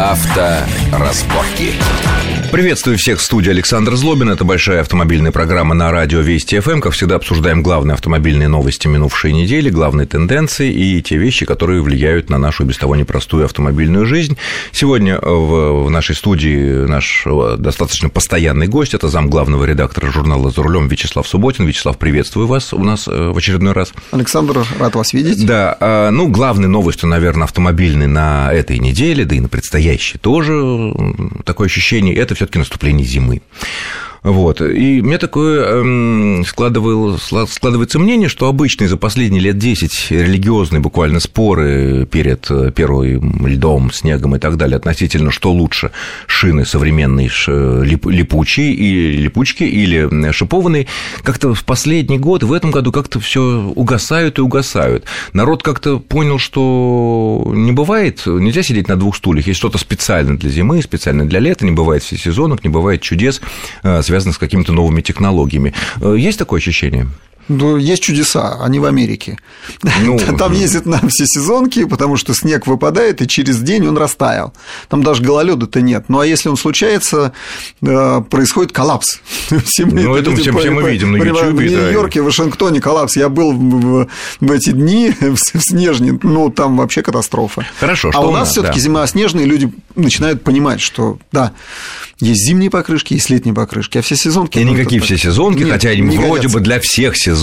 Авторазборки. Приветствую всех в студии Александр Злобин. Это большая автомобильная программа на радио Вести ФМ. Как всегда, обсуждаем главные автомобильные новости минувшей недели, главные тенденции и те вещи, которые влияют на нашу без того непростую автомобильную жизнь. Сегодня в, нашей студии наш э, достаточно постоянный гость. Это зам главного редактора журнала «За рулем» Вячеслав Субботин. Вячеслав, приветствую вас у нас э, в очередной раз. Александр, рад вас видеть. Да, а, ну, главной новостью, наверное, автомобильной на этой неделе, да и на предстоящей тоже такое ощущение, это все-таки наступление зимы. Вот. И мне такое эм, складывается мнение, что обычные за последние лет 10 религиозные буквально споры перед э, первым льдом, снегом и так далее относительно, что лучше, шины современные липучие и липучки или шипованные, как-то в последний год, в этом году как-то все угасают и угасают. Народ как-то понял, что не бывает, нельзя сидеть на двух стульях, есть что-то специальное для зимы, специально для лета, не бывает всесезонок, не бывает чудес, связанных с какими-то новыми технологиями. Э, есть такое ощущение? Ну, есть чудеса, они в Америке. Ну, Там ездят на все сезонки, потому что снег выпадает, и через день он растаял. Там даже гололеда-то нет. Ну, а если он случается, э, происходит коллапс. Все мы ну, это все, все мы видим на YouTube. В Нью-Йорке, в Вашингтоне коллапс. Я был в, в эти дни в Снежне, ну, там вообще катастрофа. Хорошо, А у нас все таки да. зима снежная, и люди начинают понимать, что, да, есть зимние покрышки, есть летние покрышки, а все сезонки... И никакие все сезонки, Нет, хотя они вроде годятся. бы для всех сезонов,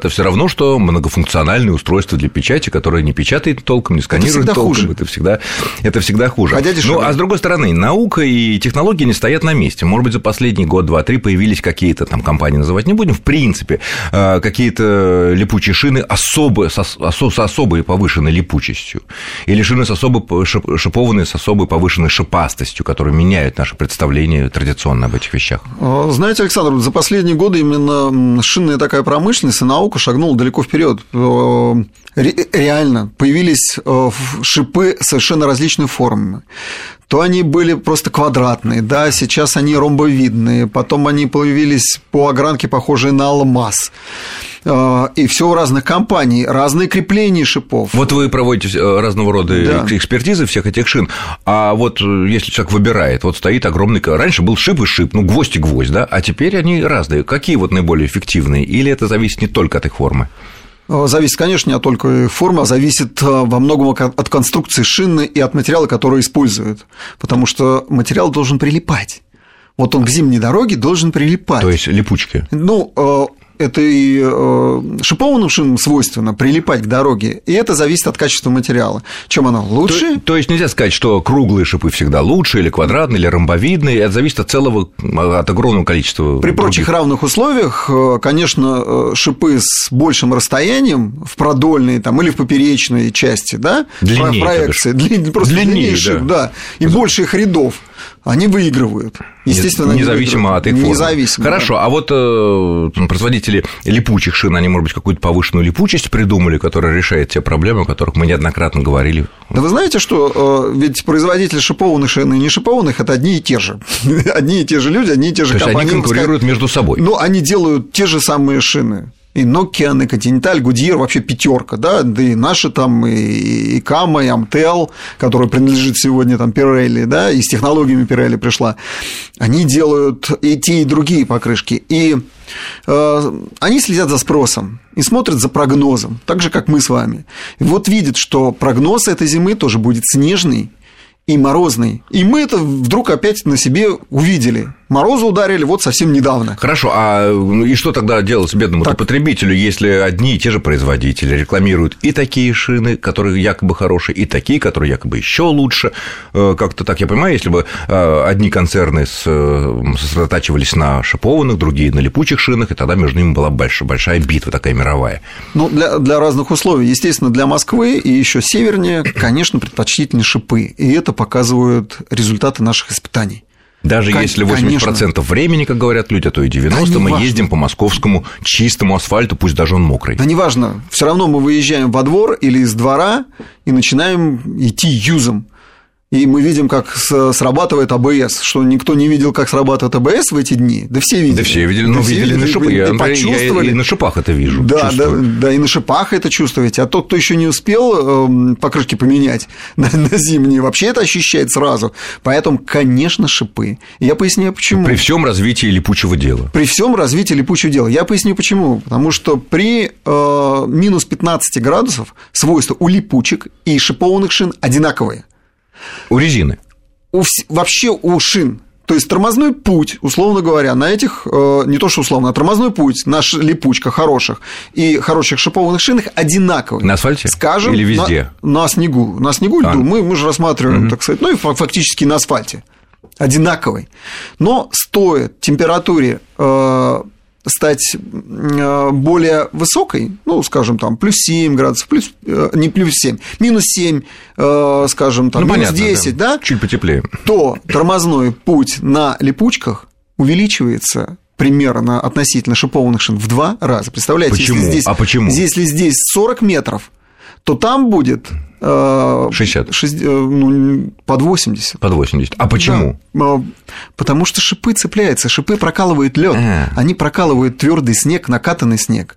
это все равно, что многофункциональное устройство для печати, которое не печатает толком, не сканирует это толком. Хуже. Это всегда, это всегда хуже. Хотя ну, а с другой стороны, наука и технологии не стоят на месте. Может быть, за последний год, два, три появились какие-то там компании, называть не будем, в принципе, э, какие-то липучие шины особо, с, с особой повышенной липучестью. Или шины с особо шипованные с особой повышенной шипастостью, которые меняют наше представление традиционно об этих вещах? А, знаете, Александр, за последние годы именно шинная такая промышленность и наука шагнула далеко вперед. Э, реально появились э, шипы совершенно различной формы то они были просто квадратные, да, сейчас они ромбовидные, потом они появились по огранке, похожие на алмаз. Э, и все у разных компаний, разные крепления шипов. Вот вы проводите э, разного рода да. экспертизы всех этих шин, а вот э, если человек выбирает, вот стоит огромный... Раньше был шип и шип, ну, гвоздь и гвоздь, да, а теперь они разные. Какие вот наиболее эффективные? Или это зависит не только от их формы? Зависит, конечно, не только формы, а зависит во многом от конструкции шины и от материала, который используют. Потому что материал должен прилипать. Вот он к зимней дороге должен прилипать. То есть липучки? Ну, это и э, шипованным свойственно прилипать к дороге, и это зависит от качества материала. Чем она лучше? То, то есть нельзя сказать, что круглые шипы всегда лучше, или квадратные, или ромбовидные, это зависит от целого, от огромного количества. При других. прочих равных условиях, э, конечно, э, шипы с большим расстоянием в продольной там, или в поперечной части, да, длиннее, проекции, длин, просто длиннее, длиннее шип, да. да, и больше их рядов они выигрывают. Естественно, независимо от их формы. Независимо. Хорошо, да. а вот э, производители липучих шин, они, может быть, какую-то повышенную липучесть придумали, которая решает те проблемы, о которых мы неоднократно говорили. Да вы знаете, что э, ведь производители шипованных шин и не шипованных это одни и те же. одни и те же люди, одни и те же То компании. они конкурируют между собой. Ну, они делают те же самые шины и Nokia, и Continental, Goodyear вообще пятерка, да, да и наши там, и, и Kama, и Amtel, которая принадлежит сегодня там Pirelli, да, и с технологиями Pirelli пришла, они делают и те, и другие покрышки, и э, они следят за спросом и смотрят за прогнозом, так же, как мы с вами. И вот видят, что прогноз этой зимы тоже будет снежный, и морозный. И мы это вдруг опять на себе увидели. Морозы ударили вот совсем недавно. Хорошо, а и что тогда делать бедному потребителю, если одни и те же производители рекламируют и такие шины, которые якобы хорошие, и такие, которые якобы еще лучше? Э, как-то так я понимаю, если бы э, одни концерны э, сосредотачивались на шипованных, другие на липучих шинах, и тогда между ними была большая, большая битва такая мировая. Ну, для, для разных условий. Естественно, для Москвы и еще севернее, конечно, предпочтительнее шипы. И это результаты результаты наших испытаний. Даже Кон- если 80% конечно. времени, как говорят люди, а то и 90%, да мы важно. ездим по московскому чистому асфальту, пусть даже он мокрый. Да неважно, все равно мы выезжаем во двор или из двора и начинаем идти юзом. И мы видим, как срабатывает АБС, что никто не видел, как срабатывает АБС в эти дни. Да все видели. Да все видели, но да видели, видели на шипах. Я, почувствовали. Я и на шипах это вижу. Да, да, да, и на шипах это чувствуете. А тот, кто еще не успел эм, покрышки поменять на, на зимние, вообще это ощущает сразу. Поэтому, конечно, шипы. Я поясню, почему. При всем развитии липучего дела. При всем развитии липучего дела. Я поясню, почему. Потому что при э, минус 15 градусов свойства у липучек и шипованных шин одинаковые. У резины? У, вообще у шин. То есть тормозной путь, условно говоря, на этих, э, не то что условно, а тормозной путь, наша липучка хороших и хороших шипованных шинах одинаковый. На асфальте? Скажем, Или везде? На, на снегу. На снегу а. льду мы, мы же рассматриваем, угу. так сказать, ну и фактически на асфальте. Одинаковый. Но стоит температуре э, стать э, более высокой, ну, скажем, там, плюс 7 градусов, плюс, э, не плюс 7, минус 7, э, скажем, там, ну, минус понятно, 10, да. да, чуть потеплее, то тормозной путь на липучках увеличивается примерно относительно шипованных шин в два раза. Представляете, почему? если здесь, а почему? если здесь 40 метров, то там будет 60. 6, ну, под 80. Под 80. А почему? Да, потому что шипы цепляются, шипы прокалывают лед, а. они прокалывают твердый снег, накатанный снег.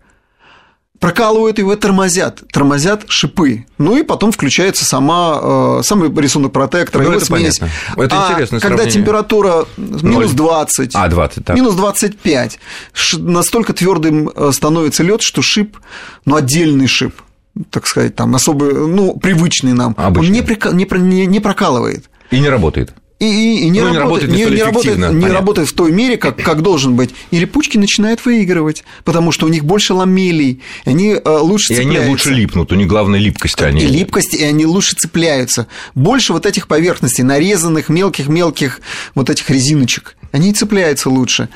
Прокалывают его, тормозят, тормозят шипы. Ну и потом включается сама, э, самый рисунок протектора, ну, его это смесь. Понятно. Это а интересно. Когда температура минус 20, а, 20 так. минус 25, настолько твердым э, становится лед, что шип, ну отдельный шип, так сказать, там особый, ну, привычный нам, Обычный. он не, прика... не, не, не прокалывает. И не работает. И, и, и не, ну, работает, не, не, работает, не работает в той мере, как, как должен быть. И липучки начинают выигрывать, потому что у них больше ламелей, они э, лучше и цепляются. И они лучше липнут, у них главная липкость. Они... И липкость, и они лучше цепляются. Больше вот этих поверхностей, нарезанных мелких-мелких вот этих резиночек они цепляются лучше.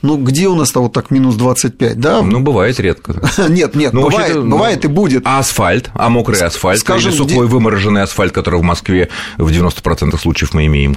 Ну, где у нас-то вот так минус 25, да? Ну, бывает редко. Нет, нет, ну, бывает, ну, бывает и будет. А асфальт, а мокрый асфальт, скажем, или сухой вымороженный асфальт, который в Москве в 90% случаев мы имеем?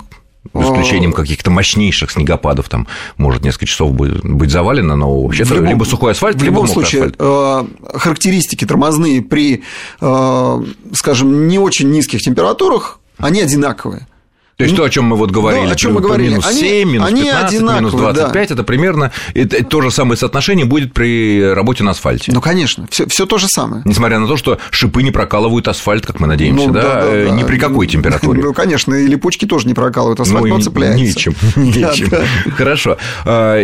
За исключением каких-то мощнейших снегопадов, там может несколько часов будет, быть завалено, но вообще-то либо сухой асфальт, в либо любом случае, асфальт. Э, характеристики тормозные при, э, скажем, не очень низких температурах, они одинаковые. То есть ну, то, о чем мы вот говорили, да, о чем мы говорили. минус 7, они, минус 15, минус 25, да. это примерно это, то же самое соотношение будет при работе на асфальте. Ну, конечно, все, все то же самое. Несмотря на то, что шипы не прокалывают асфальт, как мы надеемся, ну, да, да, да, ни при какой температуре. Ну, конечно, и липучки тоже не прокалывают асфальт, ну, но цепляются. Нечем, нечем. Хорошо. А,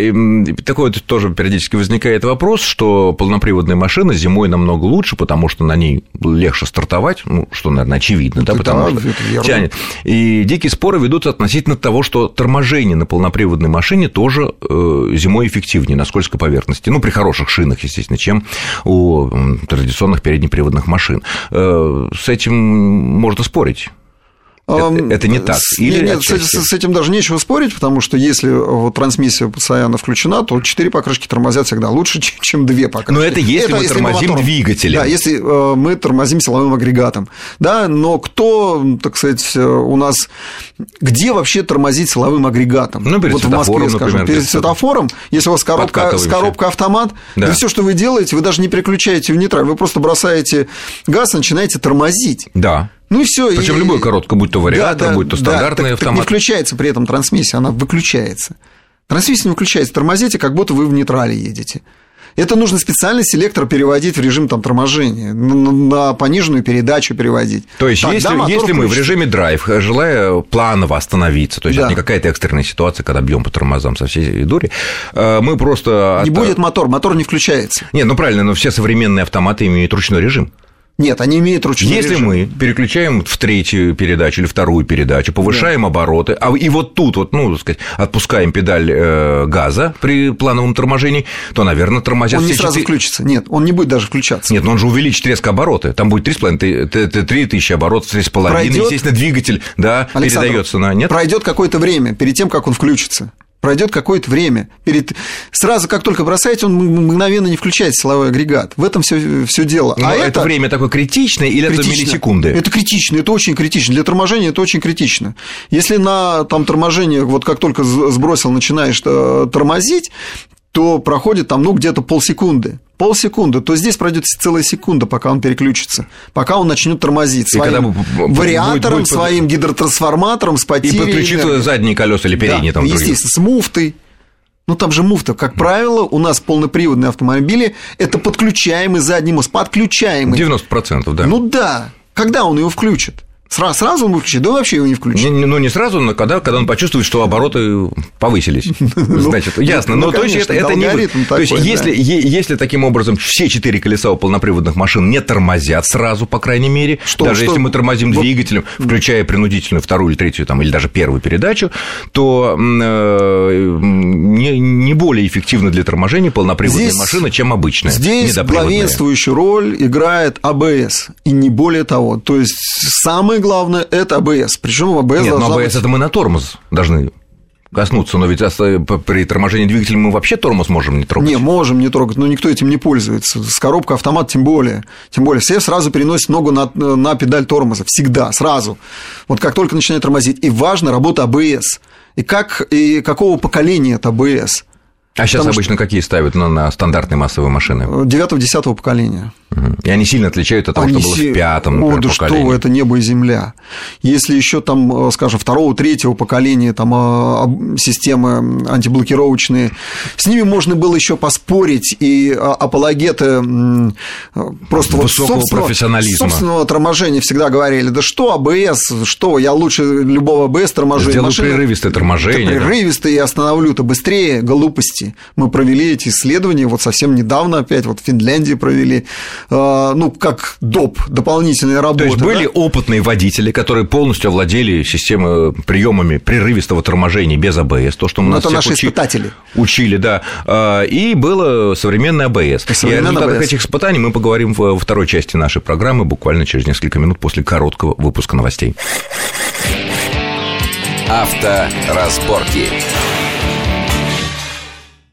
такой вот тоже периодически возникает вопрос, что полноприводная машина зимой намного лучше, потому что на ней легче стартовать, ну, что, наверное, очевидно, да, потому что тянет. И дикий споры ведутся относительно того, что торможение на полноприводной машине тоже э, зимой эффективнее на скользкой поверхности. Ну, при хороших шинах, естественно, чем у традиционных переднеприводных машин. Э, с этим можно спорить. Это, это не так. Или нет, нет с, с этим даже нечего спорить, потому что если вот трансмиссия постоянно включена, то 4 покрышки тормозят всегда лучше, чем 2 покрышки. Но это если это, мы если тормозим мы двигателем. Да, если э, мы тормозим силовым агрегатом. Да, но кто, так сказать, э, у нас... Где вообще тормозить силовым агрегатом? Ну, перед вот в Москве, скажем, например, перед светофором, если у вас коробка, с коробка автомат, да. да все, что вы делаете, вы даже не переключаете в нейтраль, вы просто бросаете газ, начинаете тормозить. Да. Ну и все. Причем и... любой коротко, будь то вариатор, да, да, будь то стандартный да, так, автомат. Так не включается при этом трансмиссия, она выключается. Трансмиссия не выключается, тормозите, как будто вы в нейтрале едете. Это нужно специально селектор переводить в режим там, торможения, на пониженную передачу переводить. То есть, Тогда если, если мы в режиме драйв, желая планово остановиться, то есть да. это не какая-то экстренная ситуация, когда бьем по тормозам со всей дури, э, мы просто... Не будет мотор, мотор не включается. Нет, ну правильно, но все современные автоматы имеют ручной режим. Нет, они имеют ручной Если режим. мы переключаем в третью передачу или вторую передачу, повышаем да. обороты, а и вот тут вот, ну, так сказать, отпускаем педаль э, газа при плановом торможении, то, наверное, тормозят Он не сразу 4... включится. Нет, он не будет даже включаться. Нет, но он же увеличит резко обороты. Там будет 3,5, 3 тысячи оборотов, 3,5. Пройдет... Естественно, двигатель, да, передается на... Нет? Пройдет какое-то время перед тем, как он включится пройдет какое-то время. Перед... Сразу, как только бросаете, он мгновенно не включает силовой агрегат. В этом все, все дело. Но а это, это время такое критичное или критично. это миллисекунды? Это критично, это очень критично. Для торможения это очень критично. Если на там, торможение, вот как только сбросил, начинаешь э, тормозить, то проходит там, ну, где-то полсекунды. Полсекунды, то здесь пройдет целая секунда, пока он переключится, пока он начнет тормозить своим вариатором, будет, будет... своим гидротрансформатором с потерей. И подключит задние колеса или передние да, там. Естественно, с муфтой. Ну, там же муфта, как правило, у нас полноприводные автомобили – это подключаемый задний мост, подключаемый. 90%, да. Ну да, когда он его включит? Сразу, сразу он выключит, да вообще его не включит. Не, ну, не сразу, но когда, когда он почувствует, что обороты повысились. Ну, Значит, ясно. Но ну, то есть это, не... То есть если, таким образом все четыре колеса у полноприводных машин не тормозят сразу, по крайней мере, даже если мы тормозим двигателем, включая принудительную вторую или третью, там, или даже первую передачу, то э, не, более эффективно для торможения полноприводная машина, чем обычная. Здесь главенствующую роль играет АБС, и не более того. То есть самый главное – это АБС. Причем АБС Нет, но АБС быть... это мы на тормоз должны коснуться, но ведь при торможении двигателя мы вообще тормоз можем не трогать. Не, можем не трогать, но никто этим не пользуется. С коробкой автомат тем более. Тем более, все сразу переносят ногу на, на педаль тормоза. Всегда, сразу. Вот как только начинает тормозить. И важно работа АБС. И, как, и какого поколения это АБС. А сейчас Потому обычно что... какие ставят на, на стандартные массовые машины? Девятого-десятого поколения. И они сильно отличаются от того, Они что было в пятом, например, О, да поколении. что это небо и земля. Если еще там, э, скажем, второго, третьего поколения там э, системы антиблокировочные, с ними можно было еще поспорить, и а, апологеты просто Высокого вот собственного, профессионализма. собственного торможения всегда говорили, да что АБС, что, я лучше любого АБС торможения. Сделаю машины, прерывистое торможение. Да, прерывистое, да. я остановлю-то быстрее, глупости. Мы провели эти исследования, вот совсем недавно опять, вот в Финляндии провели, Э, ну, как доп. дополнительные работы. То есть были да? опытные водители, которые полностью овладели системой приемами прерывистого торможения без АБС, то, что мы ну, нас это наши учи... испытатели. учили, да, э, и было современное АБС. И, и о результатах АБС. этих испытаний мы поговорим во второй части нашей программы буквально через несколько минут после короткого выпуска новостей. Авторазборки.